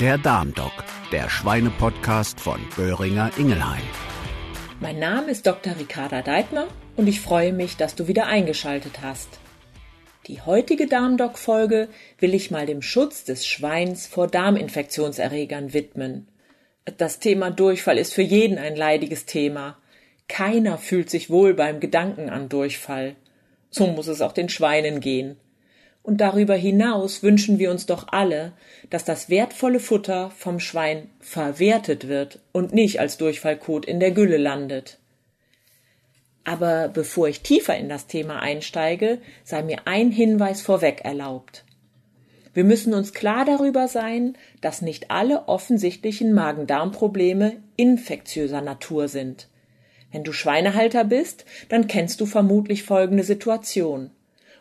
Der Darmdoc, der Schweinepodcast von Böhringer Ingelheim. Mein Name ist Dr. Ricarda Deitmer und ich freue mich, dass du wieder eingeschaltet hast. Die heutige Darmdoc-Folge will ich mal dem Schutz des Schweins vor Darminfektionserregern widmen. Das Thema Durchfall ist für jeden ein leidiges Thema. Keiner fühlt sich wohl beim Gedanken an Durchfall. So muss es auch den Schweinen gehen. Und darüber hinaus wünschen wir uns doch alle, dass das wertvolle Futter vom Schwein verwertet wird und nicht als Durchfallkot in der Gülle landet. Aber bevor ich tiefer in das Thema einsteige, sei mir ein Hinweis vorweg erlaubt. Wir müssen uns klar darüber sein, dass nicht alle offensichtlichen Magen-Darm-Probleme infektiöser Natur sind. Wenn du Schweinehalter bist, dann kennst du vermutlich folgende Situation.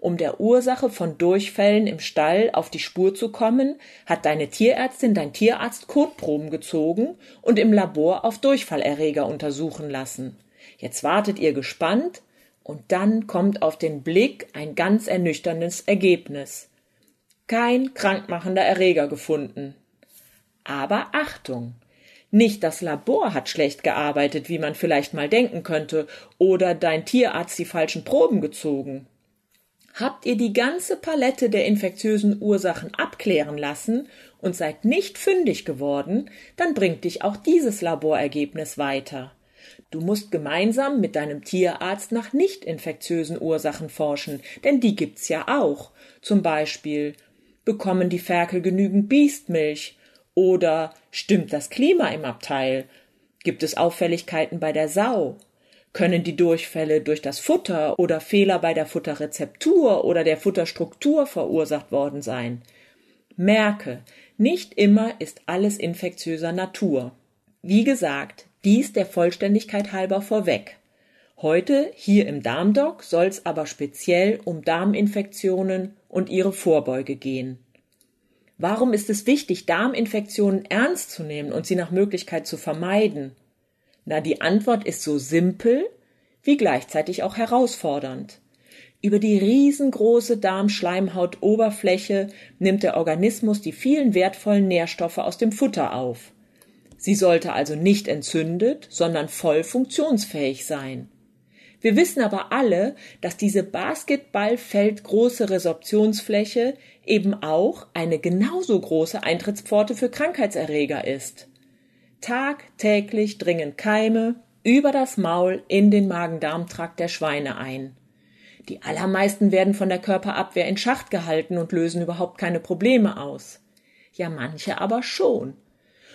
Um der Ursache von Durchfällen im Stall auf die Spur zu kommen, hat deine Tierärztin dein Tierarzt Kotproben gezogen und im Labor auf Durchfallerreger untersuchen lassen. Jetzt wartet ihr gespannt und dann kommt auf den Blick ein ganz ernüchterndes Ergebnis. Kein krankmachender Erreger gefunden. Aber Achtung! Nicht das Labor hat schlecht gearbeitet, wie man vielleicht mal denken könnte, oder dein Tierarzt die falschen Proben gezogen. Habt ihr die ganze Palette der infektiösen Ursachen abklären lassen und seid nicht fündig geworden, dann bringt dich auch dieses Laborergebnis weiter. Du musst gemeinsam mit deinem Tierarzt nach nicht infektiösen Ursachen forschen, denn die gibt's ja auch. Zum Beispiel bekommen die Ferkel genügend Biestmilch oder stimmt das Klima im Abteil? Gibt es Auffälligkeiten bei der Sau? Können die Durchfälle durch das Futter oder Fehler bei der Futterrezeptur oder der Futterstruktur verursacht worden sein. Merke, nicht immer ist alles infektiöser Natur. Wie gesagt, dies der Vollständigkeit halber vorweg. Heute hier im Darmdoc soll's aber speziell um Darminfektionen und ihre Vorbeuge gehen. Warum ist es wichtig, Darminfektionen ernst zu nehmen und sie nach Möglichkeit zu vermeiden? Na, die Antwort ist so simpel wie gleichzeitig auch herausfordernd. Über die riesengroße Darmschleimhautoberfläche nimmt der Organismus die vielen wertvollen Nährstoffe aus dem Futter auf. Sie sollte also nicht entzündet, sondern voll funktionsfähig sein. Wir wissen aber alle, dass diese Basketballfeldgroße Resorptionsfläche eben auch eine genauso große Eintrittspforte für Krankheitserreger ist. Tagtäglich dringen Keime über das Maul in den Magen-Darm-Trakt der Schweine ein. Die allermeisten werden von der Körperabwehr in Schacht gehalten und lösen überhaupt keine Probleme aus. Ja, manche aber schon.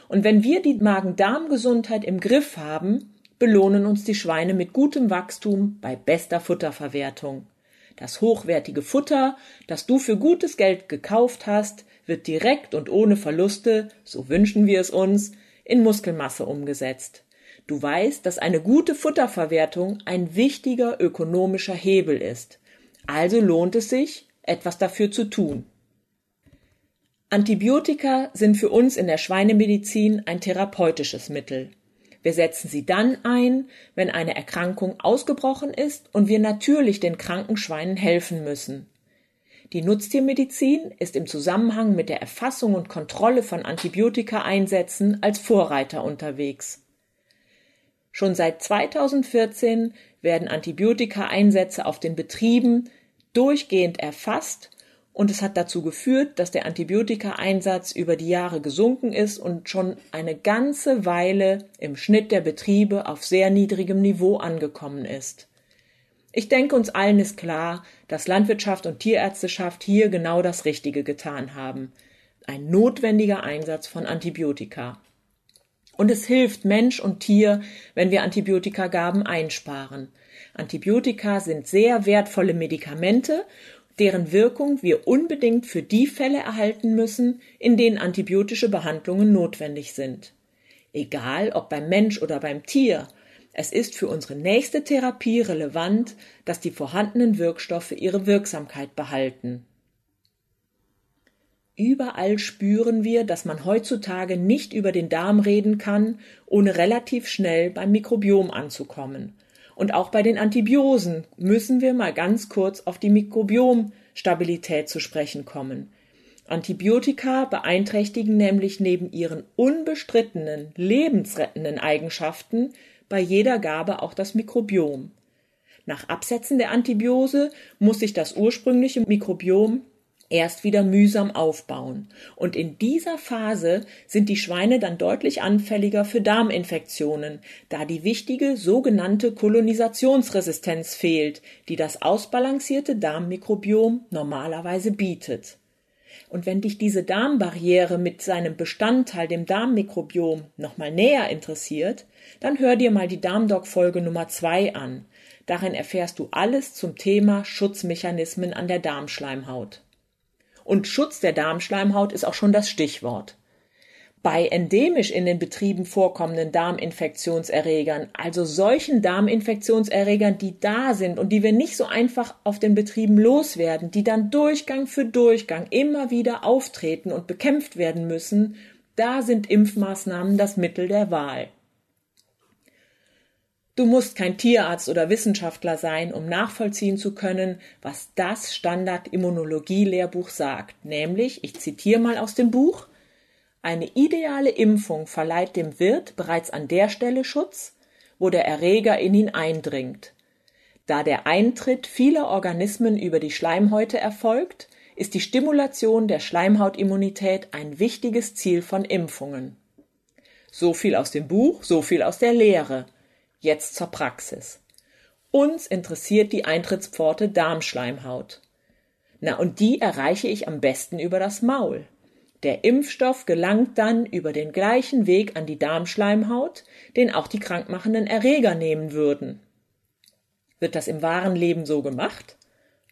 Und wenn wir die Magen-Darm-Gesundheit im Griff haben, belohnen uns die Schweine mit gutem Wachstum bei bester Futterverwertung. Das hochwertige Futter, das du für gutes Geld gekauft hast, wird direkt und ohne Verluste, so wünschen wir es uns, in Muskelmasse umgesetzt. Du weißt, dass eine gute Futterverwertung ein wichtiger ökonomischer Hebel ist. Also lohnt es sich, etwas dafür zu tun. Antibiotika sind für uns in der Schweinemedizin ein therapeutisches Mittel. Wir setzen sie dann ein, wenn eine Erkrankung ausgebrochen ist und wir natürlich den kranken Schweinen helfen müssen. Die Nutztiermedizin ist im Zusammenhang mit der Erfassung und Kontrolle von Antibiotika-Einsätzen als Vorreiter unterwegs. Schon seit 2014 werden Antibiotika-Einsätze auf den Betrieben durchgehend erfasst und es hat dazu geführt, dass der Antibiotika-Einsatz über die Jahre gesunken ist und schon eine ganze Weile im Schnitt der Betriebe auf sehr niedrigem Niveau angekommen ist. Ich denke, uns allen ist klar, dass Landwirtschaft und Tierärzteschaft hier genau das Richtige getan haben. Ein notwendiger Einsatz von Antibiotika. Und es hilft Mensch und Tier, wenn wir Antibiotikagaben einsparen. Antibiotika sind sehr wertvolle Medikamente, deren Wirkung wir unbedingt für die Fälle erhalten müssen, in denen antibiotische Behandlungen notwendig sind. Egal ob beim Mensch oder beim Tier, es ist für unsere nächste Therapie relevant, dass die vorhandenen Wirkstoffe ihre Wirksamkeit behalten. Überall spüren wir, dass man heutzutage nicht über den Darm reden kann, ohne relativ schnell beim Mikrobiom anzukommen. Und auch bei den Antibiosen müssen wir mal ganz kurz auf die Mikrobiomstabilität zu sprechen kommen. Antibiotika beeinträchtigen nämlich neben ihren unbestrittenen, lebensrettenden Eigenschaften bei jeder Gabe auch das Mikrobiom. Nach Absetzen der Antibiose muss sich das ursprüngliche Mikrobiom erst wieder mühsam aufbauen. Und in dieser Phase sind die Schweine dann deutlich anfälliger für Darminfektionen, da die wichtige sogenannte Kolonisationsresistenz fehlt, die das ausbalancierte Darmmikrobiom normalerweise bietet. Und wenn dich diese Darmbarriere mit seinem Bestandteil, dem Darmmikrobiom, nochmal näher interessiert, dann hör dir mal die Darmdoc-Folge Nummer zwei an. Darin erfährst du alles zum Thema Schutzmechanismen an der Darmschleimhaut. Und Schutz der Darmschleimhaut ist auch schon das Stichwort. Bei endemisch in den Betrieben vorkommenden Darminfektionserregern, also solchen Darminfektionserregern, die da sind und die wir nicht so einfach auf den Betrieben loswerden, die dann Durchgang für Durchgang immer wieder auftreten und bekämpft werden müssen, da sind Impfmaßnahmen das Mittel der Wahl. Du musst kein Tierarzt oder Wissenschaftler sein, um nachvollziehen zu können, was das Standard-Immunologie-Lehrbuch sagt, nämlich, ich zitiere mal aus dem Buch, eine ideale Impfung verleiht dem Wirt bereits an der Stelle Schutz, wo der Erreger in ihn eindringt. Da der Eintritt vieler Organismen über die Schleimhäute erfolgt, ist die Stimulation der Schleimhautimmunität ein wichtiges Ziel von Impfungen. So viel aus dem Buch, so viel aus der Lehre. Jetzt zur Praxis. Uns interessiert die Eintrittspforte Darmschleimhaut. Na, und die erreiche ich am besten über das Maul. Der Impfstoff gelangt dann über den gleichen Weg an die Darmschleimhaut, den auch die krankmachenden Erreger nehmen würden. Wird das im wahren Leben so gemacht?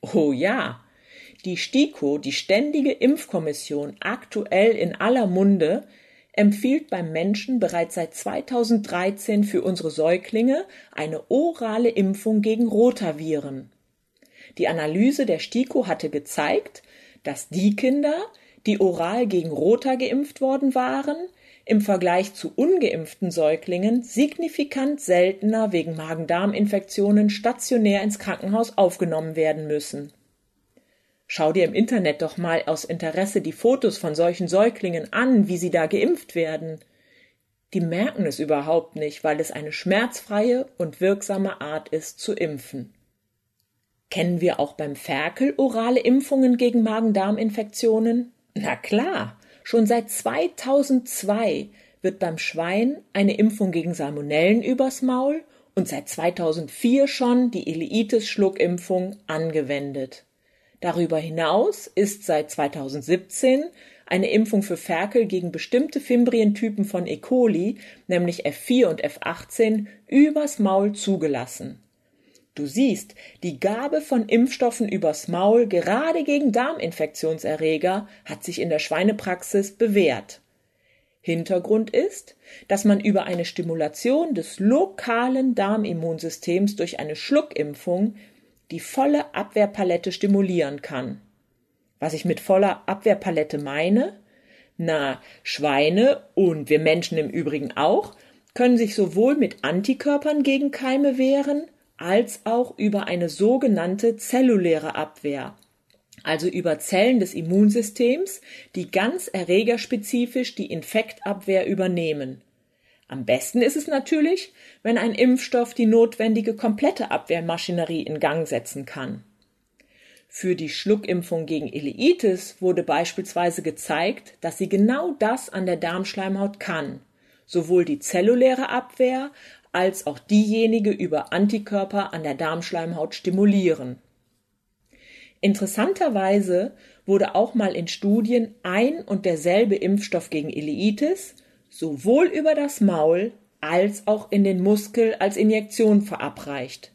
Oh ja. Die STIKO, die Ständige Impfkommission, aktuell in aller Munde, empfiehlt beim Menschen bereits seit 2013 für unsere Säuglinge eine orale Impfung gegen Rotaviren. Die Analyse der STIKO hatte gezeigt, dass die Kinder, die oral gegen Rota geimpft worden waren, im Vergleich zu ungeimpften Säuglingen signifikant seltener wegen Magen-Darm-Infektionen stationär ins Krankenhaus aufgenommen werden müssen. Schau dir im Internet doch mal aus Interesse die Fotos von solchen Säuglingen an, wie sie da geimpft werden. Die merken es überhaupt nicht, weil es eine schmerzfreie und wirksame Art ist zu impfen. Kennen wir auch beim Ferkel orale Impfungen gegen Magen-Darm-Infektionen? Na klar, schon seit 2002 wird beim Schwein eine Impfung gegen Salmonellen übers Maul und seit 2004 schon die Ileitis-Schluckimpfung angewendet. Darüber hinaus ist seit 2017 eine Impfung für Ferkel gegen bestimmte Fimbrientypen von E. coli, nämlich F4 und F18, übers Maul zugelassen. Du siehst, die Gabe von Impfstoffen übers Maul gerade gegen Darminfektionserreger hat sich in der Schweinepraxis bewährt. Hintergrund ist, dass man über eine Stimulation des lokalen Darmimmunsystems durch eine Schluckimpfung die volle Abwehrpalette stimulieren kann. Was ich mit voller Abwehrpalette meine? Na, Schweine und wir Menschen im Übrigen auch können sich sowohl mit Antikörpern gegen Keime wehren, als auch über eine sogenannte zelluläre Abwehr, also über Zellen des Immunsystems, die ganz erregerspezifisch die Infektabwehr übernehmen. Am besten ist es natürlich, wenn ein Impfstoff die notwendige komplette Abwehrmaschinerie in Gang setzen kann. Für die Schluckimpfung gegen Ileitis wurde beispielsweise gezeigt, dass sie genau das an der Darmschleimhaut kann, sowohl die zelluläre Abwehr als auch diejenige über Antikörper an der Darmschleimhaut stimulieren. Interessanterweise wurde auch mal in Studien ein und derselbe Impfstoff gegen Ileitis sowohl über das Maul als auch in den Muskel als Injektion verabreicht.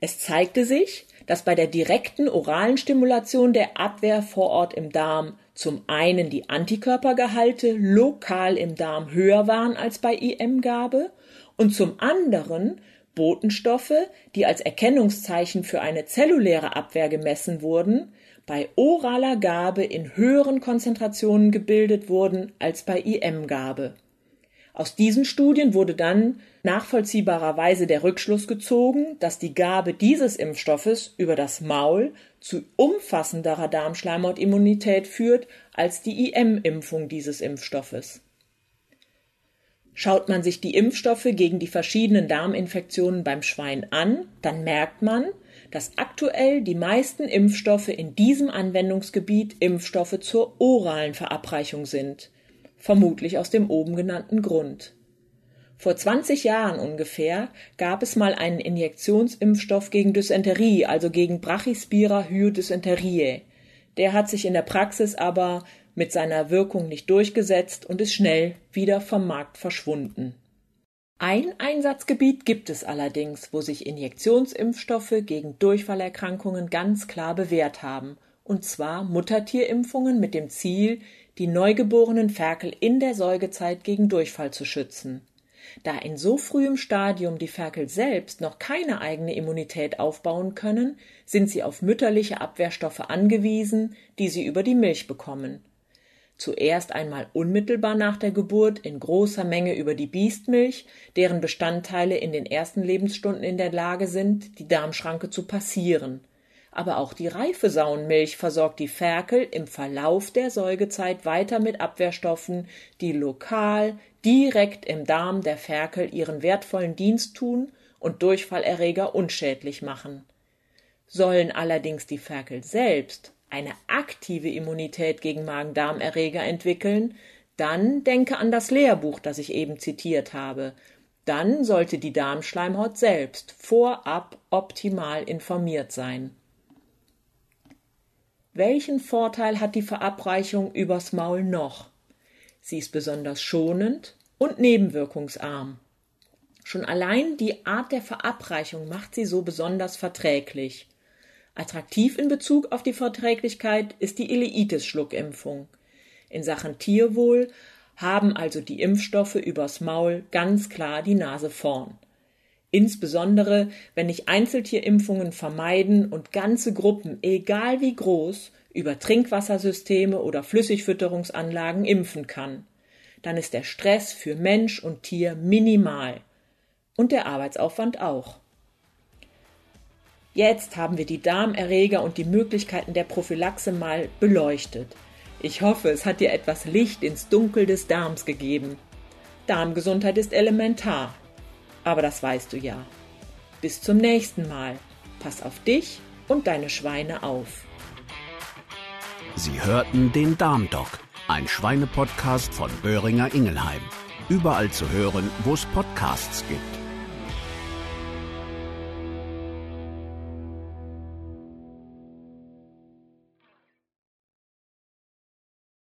Es zeigte sich, dass bei der direkten oralen Stimulation der Abwehr vor Ort im Darm zum einen die Antikörpergehalte lokal im Darm höher waren als bei IM-Gabe und zum anderen Botenstoffe, die als Erkennungszeichen für eine zelluläre Abwehr gemessen wurden, bei oraler Gabe in höheren Konzentrationen gebildet wurden als bei IM-Gabe. Aus diesen Studien wurde dann nachvollziehbarerweise der Rückschluss gezogen, dass die Gabe dieses Impfstoffes über das Maul zu umfassenderer Darmschleimhautimmunität führt als die IM-Impfung dieses Impfstoffes. Schaut man sich die Impfstoffe gegen die verschiedenen Darminfektionen beim Schwein an, dann merkt man, dass aktuell die meisten Impfstoffe in diesem Anwendungsgebiet Impfstoffe zur oralen Verabreichung sind, vermutlich aus dem oben genannten Grund. Vor 20 Jahren ungefähr gab es mal einen Injektionsimpfstoff gegen Dysenterie, also gegen Brachyspira hyodyssenteriae. Der hat sich in der Praxis aber mit seiner Wirkung nicht durchgesetzt und ist schnell wieder vom Markt verschwunden. Ein Einsatzgebiet gibt es allerdings, wo sich Injektionsimpfstoffe gegen Durchfallerkrankungen ganz klar bewährt haben, und zwar Muttertierimpfungen mit dem Ziel, die neugeborenen Ferkel in der Säugezeit gegen Durchfall zu schützen. Da in so frühem Stadium die Ferkel selbst noch keine eigene Immunität aufbauen können, sind sie auf mütterliche Abwehrstoffe angewiesen, die sie über die Milch bekommen zuerst einmal unmittelbar nach der Geburt in großer Menge über die Biestmilch, deren Bestandteile in den ersten Lebensstunden in der Lage sind, die Darmschranke zu passieren. Aber auch die reife Sauenmilch versorgt die Ferkel im Verlauf der Säugezeit weiter mit Abwehrstoffen, die lokal, direkt im Darm der Ferkel ihren wertvollen Dienst tun und Durchfallerreger unschädlich machen. Sollen allerdings die Ferkel selbst eine aktive Immunität gegen Magen-Darm-Erreger entwickeln, dann denke an das Lehrbuch, das ich eben zitiert habe. Dann sollte die Darmschleimhaut selbst vorab optimal informiert sein. Welchen Vorteil hat die Verabreichung übers Maul noch? Sie ist besonders schonend und nebenwirkungsarm. Schon allein die Art der Verabreichung macht sie so besonders verträglich. Attraktiv in Bezug auf die Verträglichkeit ist die Ileitis-Schluckimpfung. In Sachen Tierwohl haben also die Impfstoffe übers Maul ganz klar die Nase vorn. Insbesondere, wenn ich Einzeltierimpfungen vermeiden und ganze Gruppen, egal wie groß, über Trinkwassersysteme oder Flüssigfütterungsanlagen impfen kann. Dann ist der Stress für Mensch und Tier minimal. Und der Arbeitsaufwand auch. Jetzt haben wir die Darmerreger und die Möglichkeiten der Prophylaxe mal beleuchtet. Ich hoffe, es hat dir etwas Licht ins Dunkel des Darms gegeben. Darmgesundheit ist elementar. Aber das weißt du ja. Bis zum nächsten Mal. Pass auf dich und deine Schweine auf. Sie hörten den Darmdoc, ein Schweinepodcast von Böhringer Ingelheim. Überall zu hören, wo es Podcasts gibt.